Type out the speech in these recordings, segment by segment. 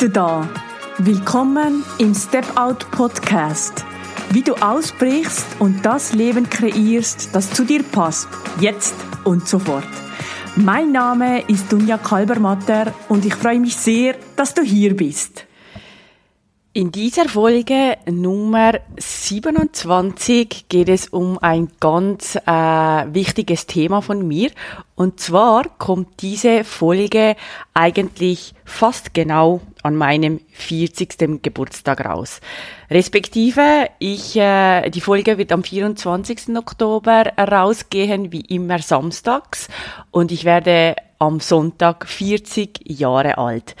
du da. Willkommen im Step Out Podcast. Wie du ausbrichst und das Leben kreierst, das zu dir passt, jetzt und sofort. Mein Name ist Dunja Kalbermatter und ich freue mich sehr, dass du hier bist. In dieser Folge Nummer 27 geht es um ein ganz äh, wichtiges Thema von mir. Und zwar kommt diese Folge eigentlich fast genau an meinem 40. Geburtstag raus. Respektive, ich, äh, die Folge wird am 24. Oktober rausgehen, wie immer samstags. Und ich werde am Sonntag 40 Jahre alt.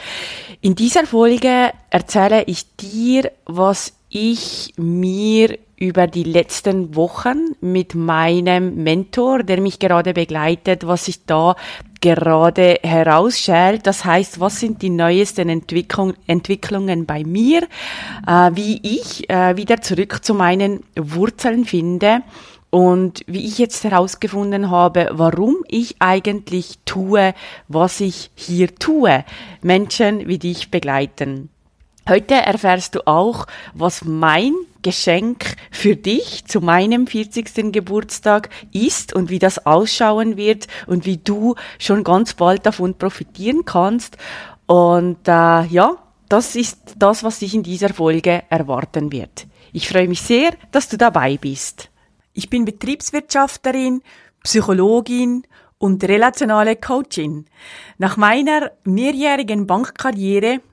In dieser Folge erzähle ich dir, was ich mir über die letzten Wochen mit meinem Mentor, der mich gerade begleitet, was sich da gerade herausschält. Das heißt, was sind die neuesten Entwicklung, Entwicklungen bei mir, äh, wie ich äh, wieder zurück zu meinen Wurzeln finde und wie ich jetzt herausgefunden habe, warum ich eigentlich tue, was ich hier tue, Menschen wie dich begleiten. Heute erfährst du auch, was mein Geschenk für dich zu meinem 40. Geburtstag ist und wie das ausschauen wird und wie du schon ganz bald davon profitieren kannst. Und äh, ja, das ist das, was dich in dieser Folge erwarten wird. Ich freue mich sehr, dass du dabei bist. Ich bin Betriebswirtschafterin, Psychologin und relationale Coachin. Nach meiner mehrjährigen Bankkarriere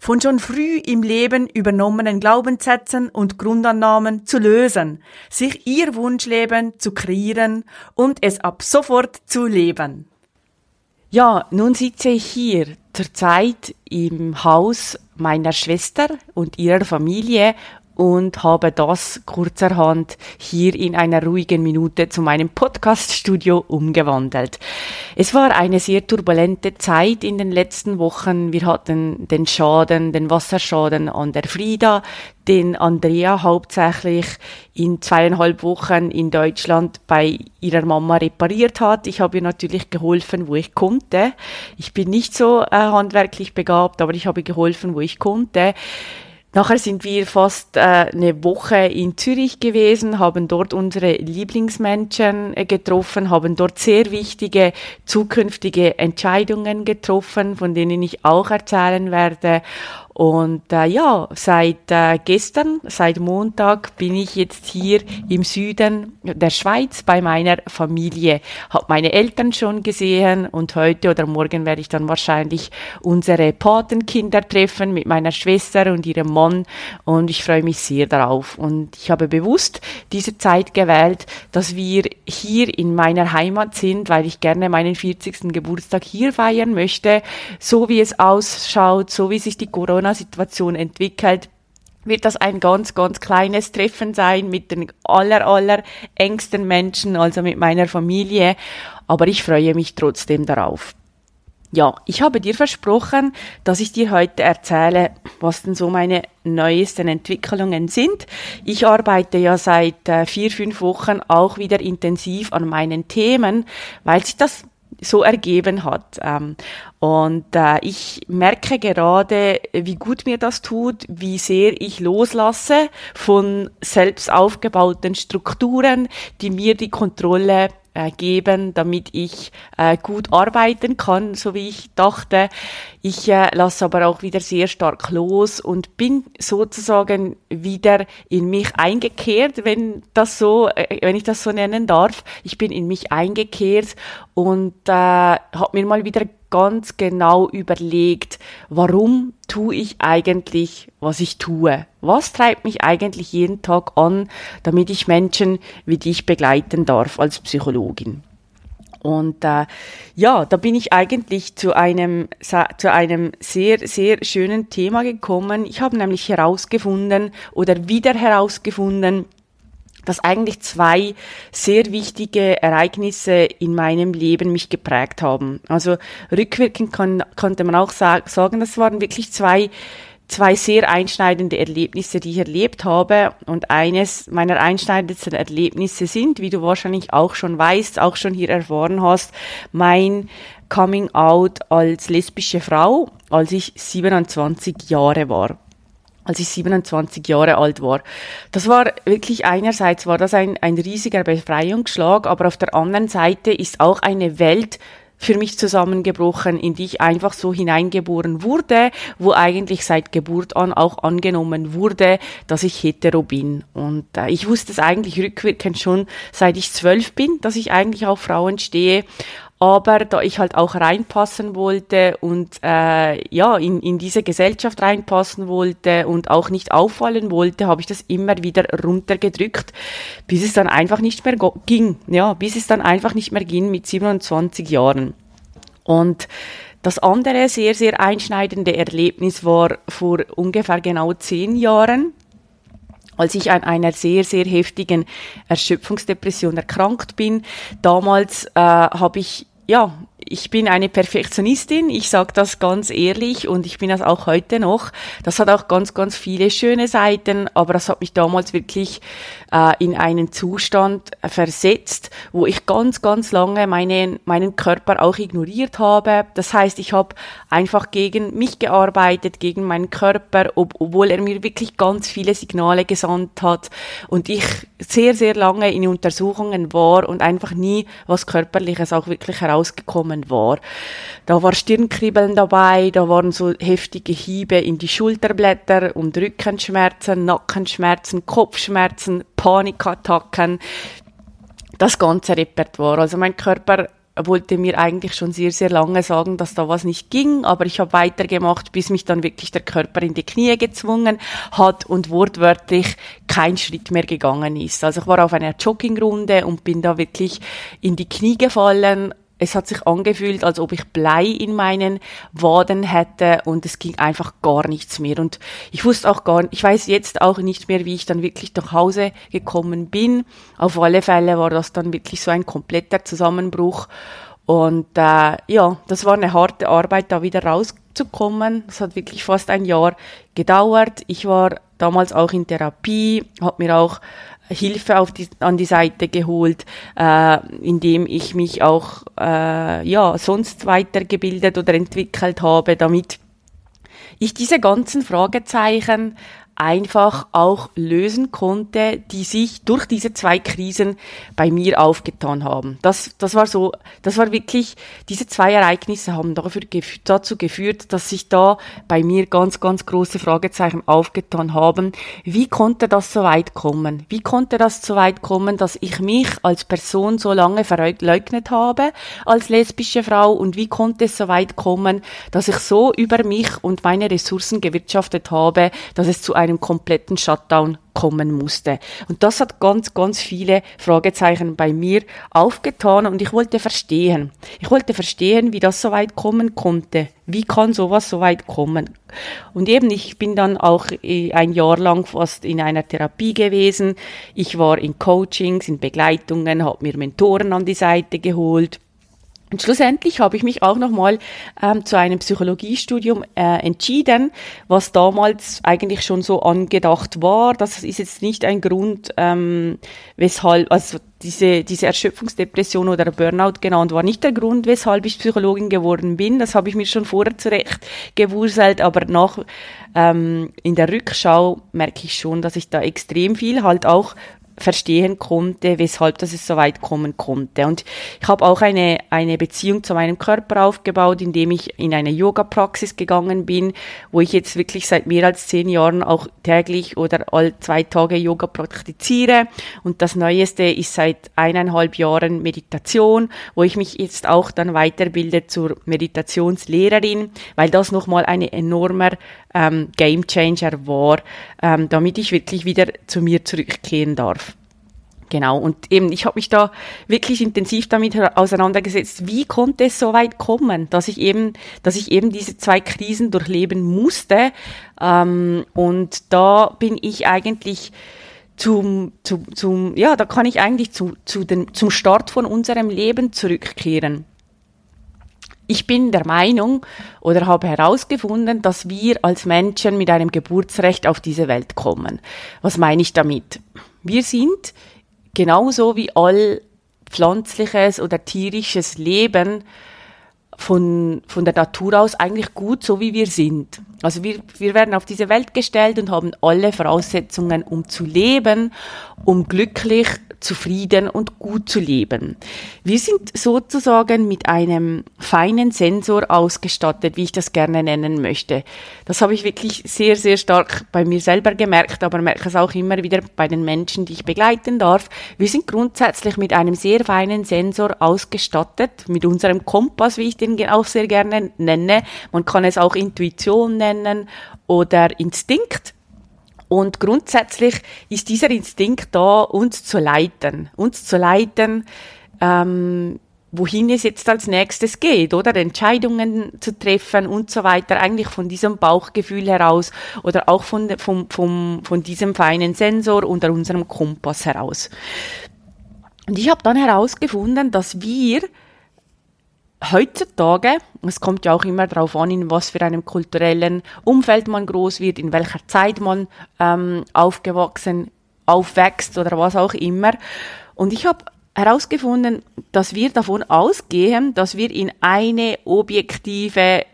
von schon früh im Leben übernommenen Glaubenssätzen und Grundannahmen zu lösen, sich ihr Wunschleben zu kreieren und es ab sofort zu leben. Ja, nun sitze ich hier zurzeit im Haus meiner Schwester und ihrer Familie und habe das kurzerhand hier in einer ruhigen Minute zu meinem Podcaststudio umgewandelt. Es war eine sehr turbulente Zeit in den letzten Wochen. Wir hatten den Schaden, den Wasserschaden an der Frieda, den Andrea hauptsächlich in zweieinhalb Wochen in Deutschland bei ihrer Mama repariert hat. Ich habe ihr natürlich geholfen, wo ich konnte. Ich bin nicht so äh, handwerklich begabt, aber ich habe geholfen, wo ich konnte. Nachher sind wir fast äh, eine Woche in Zürich gewesen, haben dort unsere Lieblingsmenschen äh, getroffen, haben dort sehr wichtige zukünftige Entscheidungen getroffen, von denen ich auch erzählen werde. Und äh, ja, seit äh, gestern, seit Montag bin ich jetzt hier im Süden der Schweiz bei meiner Familie. Hab meine Eltern schon gesehen und heute oder morgen werde ich dann wahrscheinlich unsere Patenkinder treffen mit meiner Schwester und ihrem Mann und ich freue mich sehr darauf. Und ich habe bewusst diese Zeit gewählt, dass wir hier in meiner Heimat sind, weil ich gerne meinen 40. Geburtstag hier feiern möchte, so wie es ausschaut, so wie sich die Corona Corona-Situation entwickelt, wird das ein ganz, ganz kleines Treffen sein mit den aller, aller engsten Menschen, also mit meiner Familie. Aber ich freue mich trotzdem darauf. Ja, ich habe dir versprochen, dass ich dir heute erzähle, was denn so meine neuesten Entwicklungen sind. Ich arbeite ja seit äh, vier, fünf Wochen auch wieder intensiv an meinen Themen, weil sich das so ergeben hat. Ähm, und äh, ich merke gerade, wie gut mir das tut, wie sehr ich loslasse von selbst aufgebauten Strukturen, die mir die Kontrolle äh, geben, damit ich äh, gut arbeiten kann, so wie ich dachte. Ich äh, lasse aber auch wieder sehr stark los und bin sozusagen wieder in mich eingekehrt, wenn das so, äh, wenn ich das so nennen darf. Ich bin in mich eingekehrt und äh, habe mir mal wieder ganz genau überlegt, warum tue ich eigentlich, was ich tue? Was treibt mich eigentlich jeden Tag an, damit ich Menschen wie dich begleiten darf als Psychologin? Und äh, ja, da bin ich eigentlich zu einem, zu einem sehr, sehr schönen Thema gekommen. Ich habe nämlich herausgefunden oder wieder herausgefunden, dass eigentlich zwei sehr wichtige Ereignisse in meinem Leben mich geprägt haben. Also rückwirkend kann, konnte man auch sagen, das waren wirklich zwei zwei sehr einschneidende Erlebnisse, die ich erlebt habe. Und eines meiner einschneidendsten Erlebnisse sind, wie du wahrscheinlich auch schon weißt, auch schon hier erfahren hast, mein Coming Out als lesbische Frau, als ich 27 Jahre war als ich 27 Jahre alt war. Das war wirklich einerseits war das ein, ein riesiger Befreiungsschlag, aber auf der anderen Seite ist auch eine Welt für mich zusammengebrochen, in die ich einfach so hineingeboren wurde, wo eigentlich seit Geburt an auch angenommen wurde, dass ich hetero bin. Und äh, ich wusste es eigentlich rückwirkend schon, seit ich zwölf bin, dass ich eigentlich auf Frauen stehe. Aber da ich halt auch reinpassen wollte und äh, ja in, in diese Gesellschaft reinpassen wollte und auch nicht auffallen wollte, habe ich das immer wieder runtergedrückt, bis es dann einfach nicht mehr ging. Ja, bis es dann einfach nicht mehr ging mit 27 Jahren. Und das andere sehr, sehr einschneidende Erlebnis war vor ungefähr genau zehn Jahren als ich an einer sehr, sehr heftigen Erschöpfungsdepression erkrankt bin. Damals äh, habe ich ja, ich bin eine Perfektionistin, ich sage das ganz ehrlich und ich bin das auch heute noch. Das hat auch ganz, ganz viele schöne Seiten, aber das hat mich damals wirklich äh, in einen Zustand versetzt, wo ich ganz, ganz lange meinen, meinen Körper auch ignoriert habe. Das heißt, ich habe einfach gegen mich gearbeitet, gegen meinen Körper, ob, obwohl er mir wirklich ganz viele Signale gesandt hat und ich sehr, sehr lange in Untersuchungen war und einfach nie was Körperliches auch wirklich herausgekommen war. Da war Stirnkribbeln dabei, da waren so heftige Hiebe in die Schulterblätter und Rückenschmerzen, Nackenschmerzen, Kopfschmerzen, Panikattacken, das ganze Repertoire. Also mein Körper wollte mir eigentlich schon sehr, sehr lange sagen, dass da was nicht ging, aber ich habe weitergemacht, bis mich dann wirklich der Körper in die Knie gezwungen hat und wortwörtlich kein Schritt mehr gegangen ist. Also ich war auf einer Joggingrunde und bin da wirklich in die Knie gefallen, es hat sich angefühlt, als ob ich Blei in meinen Waden hätte und es ging einfach gar nichts mehr. Und ich wusste auch gar, ich weiß jetzt auch nicht mehr, wie ich dann wirklich nach Hause gekommen bin. Auf alle Fälle war das dann wirklich so ein kompletter Zusammenbruch. Und äh, ja, das war eine harte Arbeit, da wieder rauszukommen. Es hat wirklich fast ein Jahr gedauert. Ich war damals auch in Therapie, habe mir auch Hilfe auf die, an die Seite geholt, äh, indem ich mich auch äh, ja sonst weitergebildet oder entwickelt habe, damit ich diese ganzen Fragezeichen einfach auch lösen konnte, die sich durch diese zwei Krisen bei mir aufgetan haben. Das, das war so, das war wirklich, diese zwei Ereignisse haben dafür, dazu geführt, dass sich da bei mir ganz, ganz große Fragezeichen aufgetan haben. Wie konnte das so weit kommen? Wie konnte das so weit kommen, dass ich mich als Person so lange verleugnet habe, als lesbische Frau? Und wie konnte es so weit kommen, dass ich so über mich und meine Ressourcen gewirtschaftet habe, dass es zu einem einem kompletten Shutdown kommen musste. Und das hat ganz, ganz viele Fragezeichen bei mir aufgetan und ich wollte verstehen. Ich wollte verstehen, wie das so weit kommen konnte. Wie kann sowas so weit kommen? Und eben, ich bin dann auch äh, ein Jahr lang fast in einer Therapie gewesen. Ich war in Coachings, in Begleitungen, habe mir Mentoren an die Seite geholt und schlussendlich habe ich mich auch nochmal ähm, zu einem Psychologiestudium äh, entschieden, was damals eigentlich schon so angedacht war. Das ist jetzt nicht ein Grund, ähm, weshalb, also diese, diese Erschöpfungsdepression oder Burnout genannt, war nicht der Grund, weshalb ich Psychologin geworden bin. Das habe ich mir schon vorher zurecht gewuselt, aber nach ähm, in der Rückschau merke ich schon, dass ich da extrem viel halt auch verstehen konnte, weshalb das es so weit kommen konnte. Und ich habe auch eine, eine Beziehung zu meinem Körper aufgebaut, indem ich in eine Yoga-Praxis gegangen bin, wo ich jetzt wirklich seit mehr als zehn Jahren auch täglich oder all zwei Tage Yoga praktiziere. Und das Neueste ist seit eineinhalb Jahren Meditation, wo ich mich jetzt auch dann weiterbilde zur Meditationslehrerin, weil das nochmal ein enormer ähm, Game Changer war, ähm, damit ich wirklich wieder zu mir zurückkehren darf. Genau, und eben, ich habe mich da wirklich intensiv damit auseinandergesetzt, wie konnte es so weit kommen, dass ich eben, dass ich eben diese zwei Krisen durchleben musste. Ähm, und da bin ich eigentlich zum, zum, zum, ja, da kann ich eigentlich zu, zu den, zum Start von unserem Leben zurückkehren. Ich bin der Meinung oder habe herausgefunden, dass wir als Menschen mit einem Geburtsrecht auf diese Welt kommen. Was meine ich damit? Wir sind genauso wie all pflanzliches oder tierisches Leben von, von der Natur aus eigentlich gut, so wie wir sind. Also wir, wir werden auf diese Welt gestellt und haben alle Voraussetzungen, um zu leben, um glücklich zufrieden und gut zu leben. Wir sind sozusagen mit einem feinen Sensor ausgestattet, wie ich das gerne nennen möchte. Das habe ich wirklich sehr, sehr stark bei mir selber gemerkt, aber merke es auch immer wieder bei den Menschen, die ich begleiten darf. Wir sind grundsätzlich mit einem sehr feinen Sensor ausgestattet, mit unserem Kompass, wie ich den auch sehr gerne nenne. Man kann es auch Intuition nennen oder Instinkt. Und grundsätzlich ist dieser Instinkt da, uns zu leiten, uns zu leiten, ähm, wohin es jetzt als nächstes geht, oder? Entscheidungen zu treffen und so weiter, eigentlich von diesem Bauchgefühl heraus oder auch von, vom, vom, von diesem feinen Sensor unter unserem Kompass heraus. Und ich habe dann herausgefunden, dass wir heutzutage, es kommt ja auch immer darauf an, in was für einem kulturellen Umfeld man groß wird, in welcher Zeit man ähm, aufgewachsen, aufwächst oder was auch immer. Und ich habe herausgefunden, dass wir davon ausgehen, dass wir in eine objektive,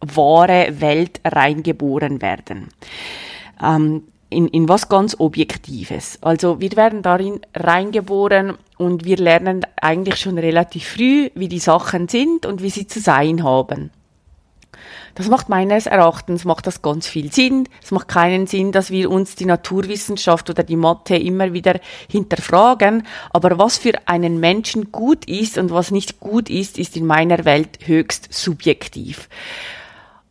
wahre Welt reingeboren werden. Ähm, in, in was ganz Objektives. Also wir werden darin reingeboren und wir lernen eigentlich schon relativ früh, wie die Sachen sind und wie sie zu sein haben. Das macht meines Erachtens macht das ganz viel Sinn. Es macht keinen Sinn, dass wir uns die Naturwissenschaft oder die Mathe immer wieder hinterfragen. Aber was für einen Menschen gut ist und was nicht gut ist, ist in meiner Welt höchst subjektiv.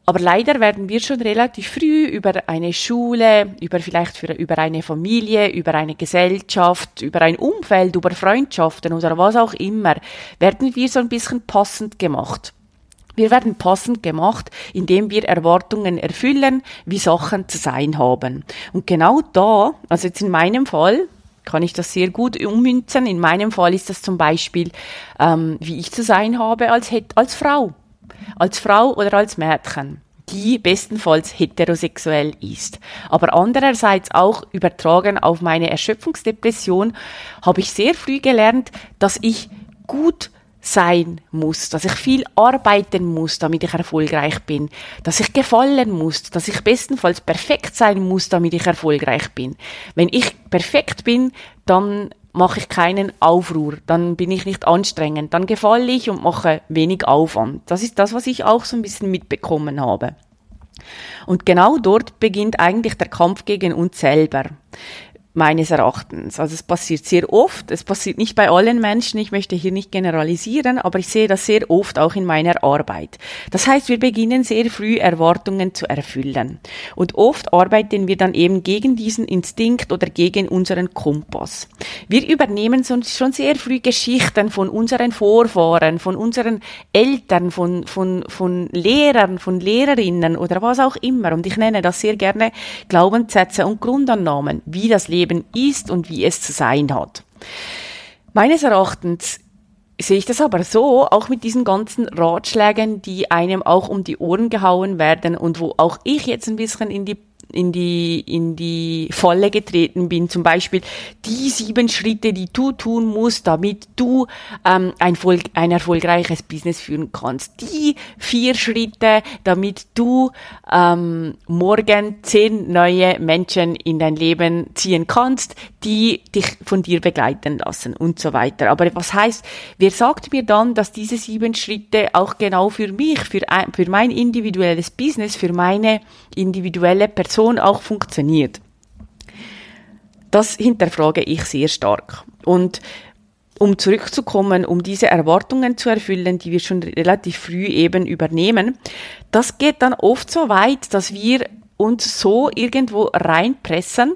Aber leider werden wir schon relativ früh über eine Schule, über vielleicht für, über eine Familie, über eine Gesellschaft, über ein Umfeld, über Freundschaften oder was auch immer, werden wir so ein bisschen passend gemacht. Wir werden passend gemacht, indem wir Erwartungen erfüllen, wie Sachen zu sein haben. Und genau da, also jetzt in meinem Fall, kann ich das sehr gut ummünzen. In meinem Fall ist das zum Beispiel, ähm, wie ich zu sein habe als, als Frau als Frau oder als Mädchen die bestenfalls heterosexuell ist. Aber andererseits auch übertragen auf meine Erschöpfungsdepression habe ich sehr früh gelernt, dass ich gut sein muss, dass ich viel arbeiten muss, damit ich erfolgreich bin, dass ich gefallen muss, dass ich bestenfalls perfekt sein muss, damit ich erfolgreich bin. Wenn ich perfekt bin, dann mache ich keinen Aufruhr, dann bin ich nicht anstrengend, dann gefalle ich und mache wenig Aufwand. Das ist das, was ich auch so ein bisschen mitbekommen habe. Und genau dort beginnt eigentlich der Kampf gegen uns selber meines Erachtens. Also es passiert sehr oft, es passiert nicht bei allen Menschen, ich möchte hier nicht generalisieren, aber ich sehe das sehr oft auch in meiner Arbeit. Das heißt, wir beginnen sehr früh Erwartungen zu erfüllen. Und oft arbeiten wir dann eben gegen diesen Instinkt oder gegen unseren Kompass. Wir übernehmen schon sehr früh Geschichten von unseren Vorfahren, von unseren Eltern, von, von, von Lehrern, von Lehrerinnen oder was auch immer. Und ich nenne das sehr gerne Glaubenssätze und Grundannahmen, wie das Leben Leben ist und wie es zu sein hat. Meines Erachtens sehe ich das aber so, auch mit diesen ganzen Ratschlägen, die einem auch um die Ohren gehauen werden und wo auch ich jetzt ein bisschen in die in die, in die Falle getreten bin. Zum Beispiel die sieben Schritte, die du tun musst, damit du ähm, ein, ein erfolgreiches Business führen kannst. Die vier Schritte, damit du ähm, morgen zehn neue Menschen in dein Leben ziehen kannst, die dich von dir begleiten lassen und so weiter. Aber was heißt, wer sagt mir dann, dass diese sieben Schritte auch genau für mich, für, für mein individuelles Business, für meine individuelle Person Person auch funktioniert. Das hinterfrage ich sehr stark. Und um zurückzukommen, um diese Erwartungen zu erfüllen, die wir schon relativ früh eben übernehmen, das geht dann oft so weit, dass wir uns so irgendwo reinpressen,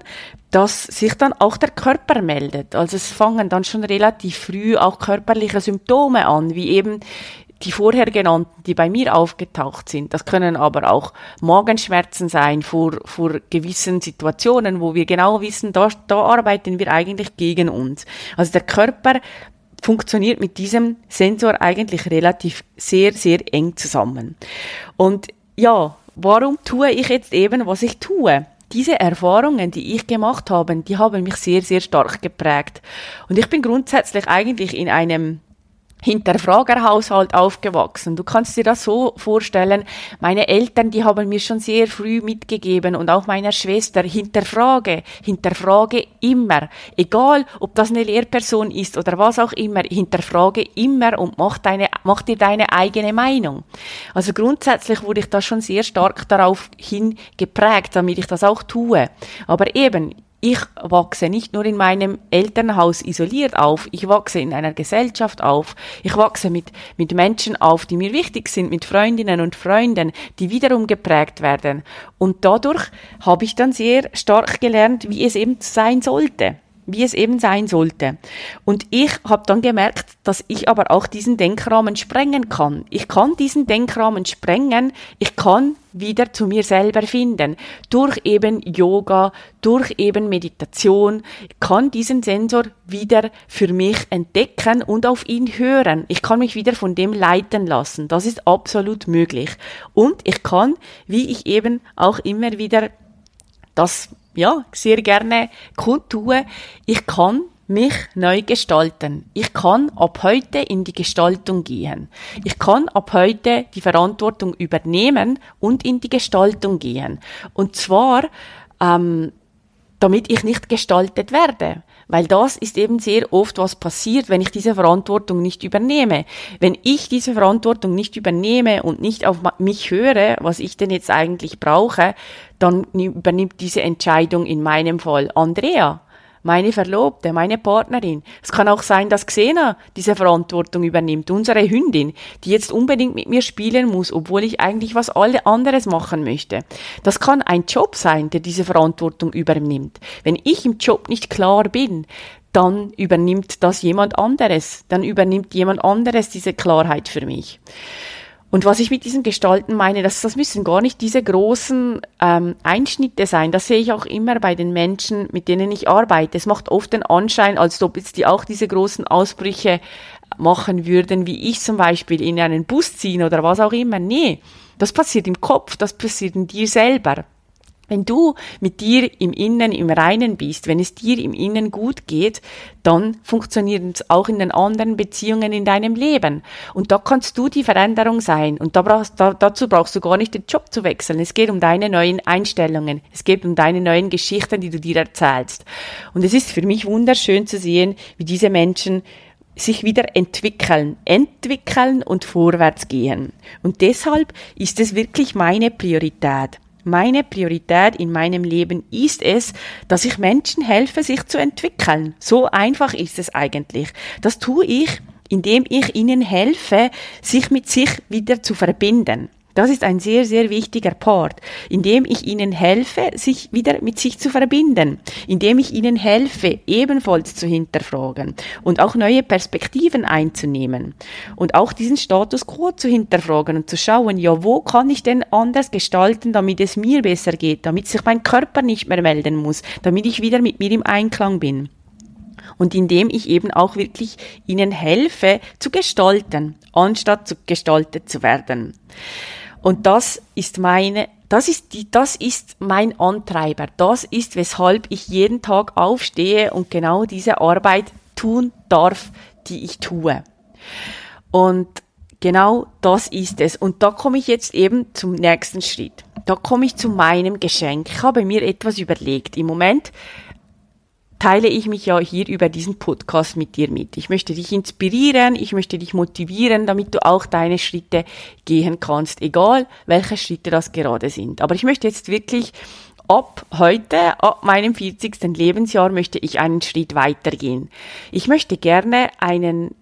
dass sich dann auch der Körper meldet. Also es fangen dann schon relativ früh auch körperliche Symptome an, wie eben die vorher genannten, die bei mir aufgetaucht sind, das können aber auch Magenschmerzen sein vor, vor gewissen Situationen, wo wir genau wissen, da, da arbeiten wir eigentlich gegen uns. Also der Körper funktioniert mit diesem Sensor eigentlich relativ sehr, sehr eng zusammen. Und ja, warum tue ich jetzt eben, was ich tue? diese Erfahrungen, die ich gemacht habe, die haben mich sehr, sehr stark geprägt. Und ich bin grundsätzlich eigentlich in einem Hinterfragerhaushalt aufgewachsen. Du kannst dir das so vorstellen, meine Eltern, die haben mir schon sehr früh mitgegeben und auch meiner Schwester, hinterfrage, hinterfrage immer. Egal, ob das eine Lehrperson ist oder was auch immer, hinterfrage immer und mach, deine, mach dir deine eigene Meinung. Also grundsätzlich wurde ich da schon sehr stark darauf hin geprägt, damit ich das auch tue. Aber eben, ich wachse nicht nur in meinem Elternhaus isoliert auf, ich wachse in einer Gesellschaft auf, ich wachse mit, mit Menschen auf, die mir wichtig sind, mit Freundinnen und Freunden, die wiederum geprägt werden. Und dadurch habe ich dann sehr stark gelernt, wie es eben sein sollte wie es eben sein sollte. Und ich habe dann gemerkt, dass ich aber auch diesen Denkrahmen sprengen kann. Ich kann diesen Denkrahmen sprengen, ich kann wieder zu mir selber finden. Durch eben Yoga, durch eben Meditation kann diesen Sensor wieder für mich entdecken und auf ihn hören. Ich kann mich wieder von dem leiten lassen. Das ist absolut möglich. Und ich kann, wie ich eben auch immer wieder das ja, sehr gerne kundtue. Ich kann mich neu gestalten. Ich kann ab heute in die Gestaltung gehen. Ich kann ab heute die Verantwortung übernehmen und in die Gestaltung gehen. Und zwar, ähm, damit ich nicht gestaltet werde. Weil das ist eben sehr oft, was passiert, wenn ich diese Verantwortung nicht übernehme. Wenn ich diese Verantwortung nicht übernehme und nicht auf mich höre, was ich denn jetzt eigentlich brauche, dann übernimmt diese Entscheidung in meinem Fall Andrea meine Verlobte, meine Partnerin. Es kann auch sein, dass Xena diese Verantwortung übernimmt, unsere Hündin, die jetzt unbedingt mit mir spielen muss, obwohl ich eigentlich was alle anderes machen möchte. Das kann ein Job sein, der diese Verantwortung übernimmt. Wenn ich im Job nicht klar bin, dann übernimmt das jemand anderes. Dann übernimmt jemand anderes diese Klarheit für mich. Und was ich mit diesem Gestalten meine, das, das müssen gar nicht diese großen ähm, Einschnitte sein. Das sehe ich auch immer bei den Menschen, mit denen ich arbeite. Es macht oft den Anschein, als ob jetzt die auch diese großen Ausbrüche machen würden, wie ich zum Beispiel in einen Bus ziehen oder was auch immer. Nee, das passiert im Kopf, das passiert in dir selber. Wenn du mit dir im Innen im Reinen bist, wenn es dir im Innen gut geht, dann funktioniert es auch in den anderen Beziehungen in deinem Leben. Und da kannst du die Veränderung sein. Und da brauchst, da, dazu brauchst du gar nicht den Job zu wechseln. Es geht um deine neuen Einstellungen. Es geht um deine neuen Geschichten, die du dir erzählst. Und es ist für mich wunderschön zu sehen, wie diese Menschen sich wieder entwickeln, entwickeln und vorwärts gehen. Und deshalb ist es wirklich meine Priorität. Meine Priorität in meinem Leben ist es, dass ich Menschen helfe, sich zu entwickeln. So einfach ist es eigentlich. Das tue ich, indem ich ihnen helfe, sich mit sich wieder zu verbinden. Das ist ein sehr, sehr wichtiger Part, indem ich ihnen helfe, sich wieder mit sich zu verbinden, indem ich ihnen helfe, ebenfalls zu hinterfragen und auch neue Perspektiven einzunehmen und auch diesen Status quo zu hinterfragen und zu schauen, ja, wo kann ich denn anders gestalten, damit es mir besser geht, damit sich mein Körper nicht mehr melden muss, damit ich wieder mit mir im Einklang bin und indem ich eben auch wirklich ihnen helfe zu gestalten, anstatt zu gestaltet zu werden. Und das ist meine, das ist die, das ist mein Antreiber. Das ist, weshalb ich jeden Tag aufstehe und genau diese Arbeit tun darf, die ich tue. Und genau das ist es. Und da komme ich jetzt eben zum nächsten Schritt. Da komme ich zu meinem Geschenk. Ich habe mir etwas überlegt. Im Moment teile ich mich ja hier über diesen Podcast mit dir mit. Ich möchte dich inspirieren, ich möchte dich motivieren, damit du auch deine Schritte gehen kannst, egal welche Schritte das gerade sind. Aber ich möchte jetzt wirklich ab heute, ab meinem 40. Lebensjahr möchte ich einen Schritt weitergehen. Ich möchte gerne einen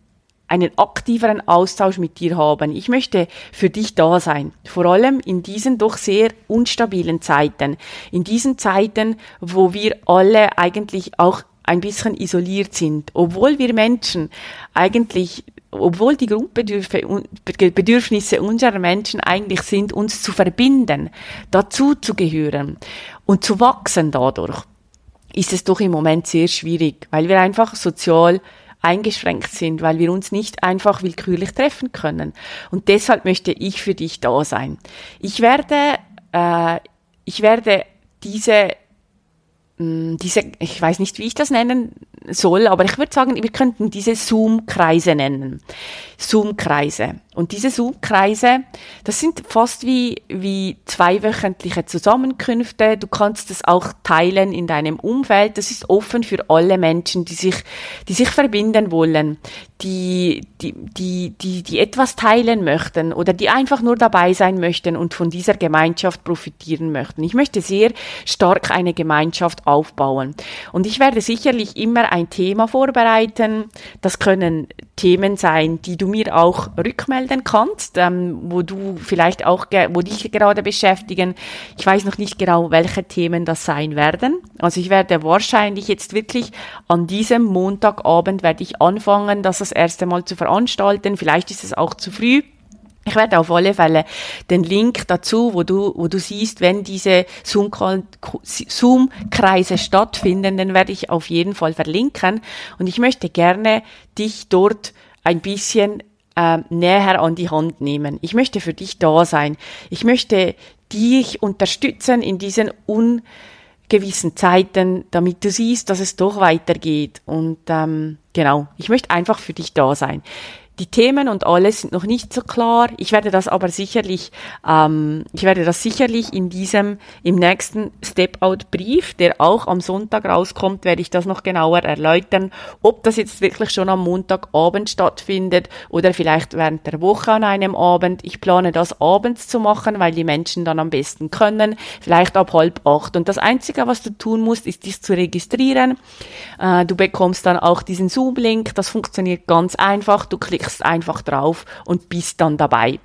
einen aktiveren Austausch mit dir haben. Ich möchte für dich da sein. Vor allem in diesen doch sehr unstabilen Zeiten. In diesen Zeiten, wo wir alle eigentlich auch ein bisschen isoliert sind. Obwohl wir Menschen eigentlich obwohl die Grundbedürfnisse unserer Menschen eigentlich sind, uns zu verbinden, dazu zu gehören und zu wachsen dadurch, ist es doch im Moment sehr schwierig, weil wir einfach sozial eingeschränkt sind, weil wir uns nicht einfach willkürlich treffen können. Und deshalb möchte ich für dich da sein. Ich werde, äh, ich werde diese Mm, diese, ich weiß nicht, wie ich das nennen soll, aber ich würde sagen, wir könnten diese Zoom-Kreise nennen. Zoom-Kreise. Und diese Zoom-Kreise, das sind fast wie, wie zweiwöchentliche Zusammenkünfte. Du kannst es auch teilen in deinem Umfeld. Das ist offen für alle Menschen, die sich, die sich verbinden wollen, die, die, die, die, die etwas teilen möchten oder die einfach nur dabei sein möchten und von dieser Gemeinschaft profitieren möchten. Ich möchte sehr stark eine Gemeinschaft aufbauen. Und ich werde sicherlich immer ein Thema vorbereiten. Das können Themen sein, die du mir auch rückmelden kannst, ähm, wo du vielleicht auch, wo dich gerade beschäftigen. Ich weiß noch nicht genau, welche Themen das sein werden. Also ich werde wahrscheinlich jetzt wirklich an diesem Montagabend werde ich anfangen, das das erste Mal zu veranstalten. Vielleicht ist es auch zu früh. Ich werde auf alle Fälle den Link dazu, wo du, wo du siehst, wenn diese Zoom-Kreise stattfinden, den werde ich auf jeden Fall verlinken. Und ich möchte gerne dich dort ein bisschen äh, näher an die Hand nehmen. Ich möchte für dich da sein. Ich möchte dich unterstützen in diesen ungewissen Zeiten, damit du siehst, dass es doch weitergeht. Und ähm, genau, ich möchte einfach für dich da sein. Die Themen und alles sind noch nicht so klar. Ich werde das aber sicherlich, ähm, ich werde das sicherlich in diesem, im nächsten Step-Out-Brief, der auch am Sonntag rauskommt, werde ich das noch genauer erläutern, ob das jetzt wirklich schon am Montagabend stattfindet oder vielleicht während der Woche an einem Abend. Ich plane das abends zu machen, weil die Menschen dann am besten können, vielleicht ab halb acht. Und das Einzige, was du tun musst, ist dies zu registrieren. Äh, du bekommst dann auch diesen Zoom-Link. Das funktioniert ganz einfach. Du klickst klickst einfach drauf und bist dann dabei.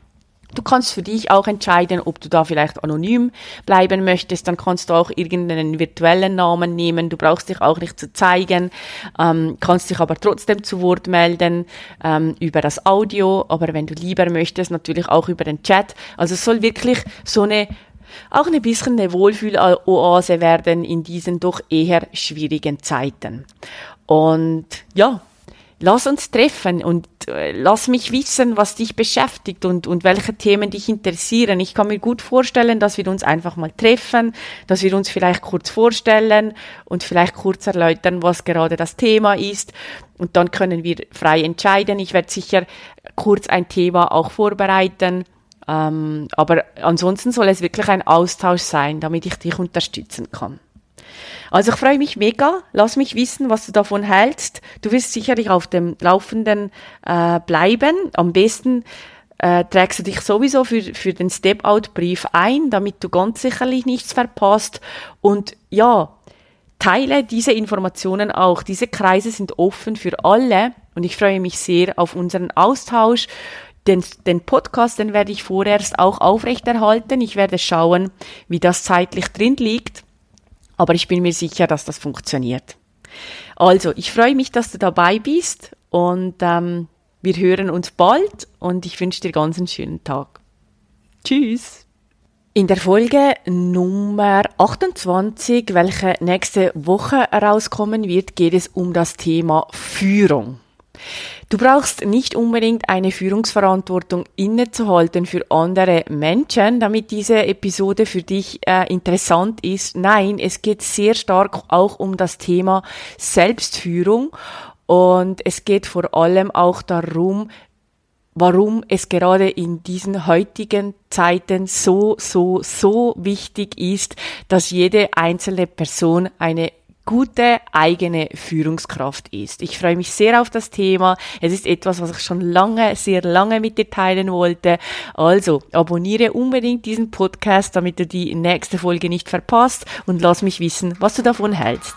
Du kannst für dich auch entscheiden, ob du da vielleicht anonym bleiben möchtest. Dann kannst du auch irgendeinen virtuellen Namen nehmen. Du brauchst dich auch nicht zu zeigen, ähm, kannst dich aber trotzdem zu Wort melden ähm, über das Audio. Aber wenn du lieber möchtest, natürlich auch über den Chat. Also es soll wirklich so eine auch ein bisschen eine Wohlfühloase werden in diesen doch eher schwierigen Zeiten. Und ja, lass uns treffen und äh, lass mich wissen, was dich beschäftigt und, und welche Themen dich interessieren. Ich kann mir gut vorstellen, dass wir uns einfach mal treffen, dass wir uns vielleicht kurz vorstellen und vielleicht kurz erläutern, was gerade das Thema ist. Und dann können wir frei entscheiden. Ich werde sicher kurz ein Thema auch vorbereiten. Ähm, aber ansonsten soll es wirklich ein Austausch sein, damit ich dich unterstützen kann. Also ich freue mich mega. Lass mich wissen, was du davon hältst. Du wirst sicherlich auf dem Laufenden äh, bleiben. Am besten äh, trägst du dich sowieso für, für den Step-Out-Brief ein, damit du ganz sicherlich nichts verpasst. Und ja, teile diese Informationen auch. Diese Kreise sind offen für alle und ich freue mich sehr auf unseren Austausch. Den, den Podcast, den werde ich vorerst auch aufrechterhalten. Ich werde schauen, wie das zeitlich drin liegt aber ich bin mir sicher, dass das funktioniert. Also, ich freue mich, dass du dabei bist und ähm, wir hören uns bald und ich wünsche dir ganz einen schönen Tag. Tschüss! In der Folge Nummer 28, welche nächste Woche herauskommen wird, geht es um das Thema Führung. Du brauchst nicht unbedingt eine Führungsverantwortung innezuhalten für andere Menschen, damit diese Episode für dich äh, interessant ist. Nein, es geht sehr stark auch um das Thema Selbstführung und es geht vor allem auch darum, warum es gerade in diesen heutigen Zeiten so, so, so wichtig ist, dass jede einzelne Person eine gute eigene Führungskraft ist. Ich freue mich sehr auf das Thema. Es ist etwas, was ich schon lange, sehr lange mit dir teilen wollte. Also abonniere unbedingt diesen Podcast, damit du die nächste Folge nicht verpasst und lass mich wissen, was du davon hältst.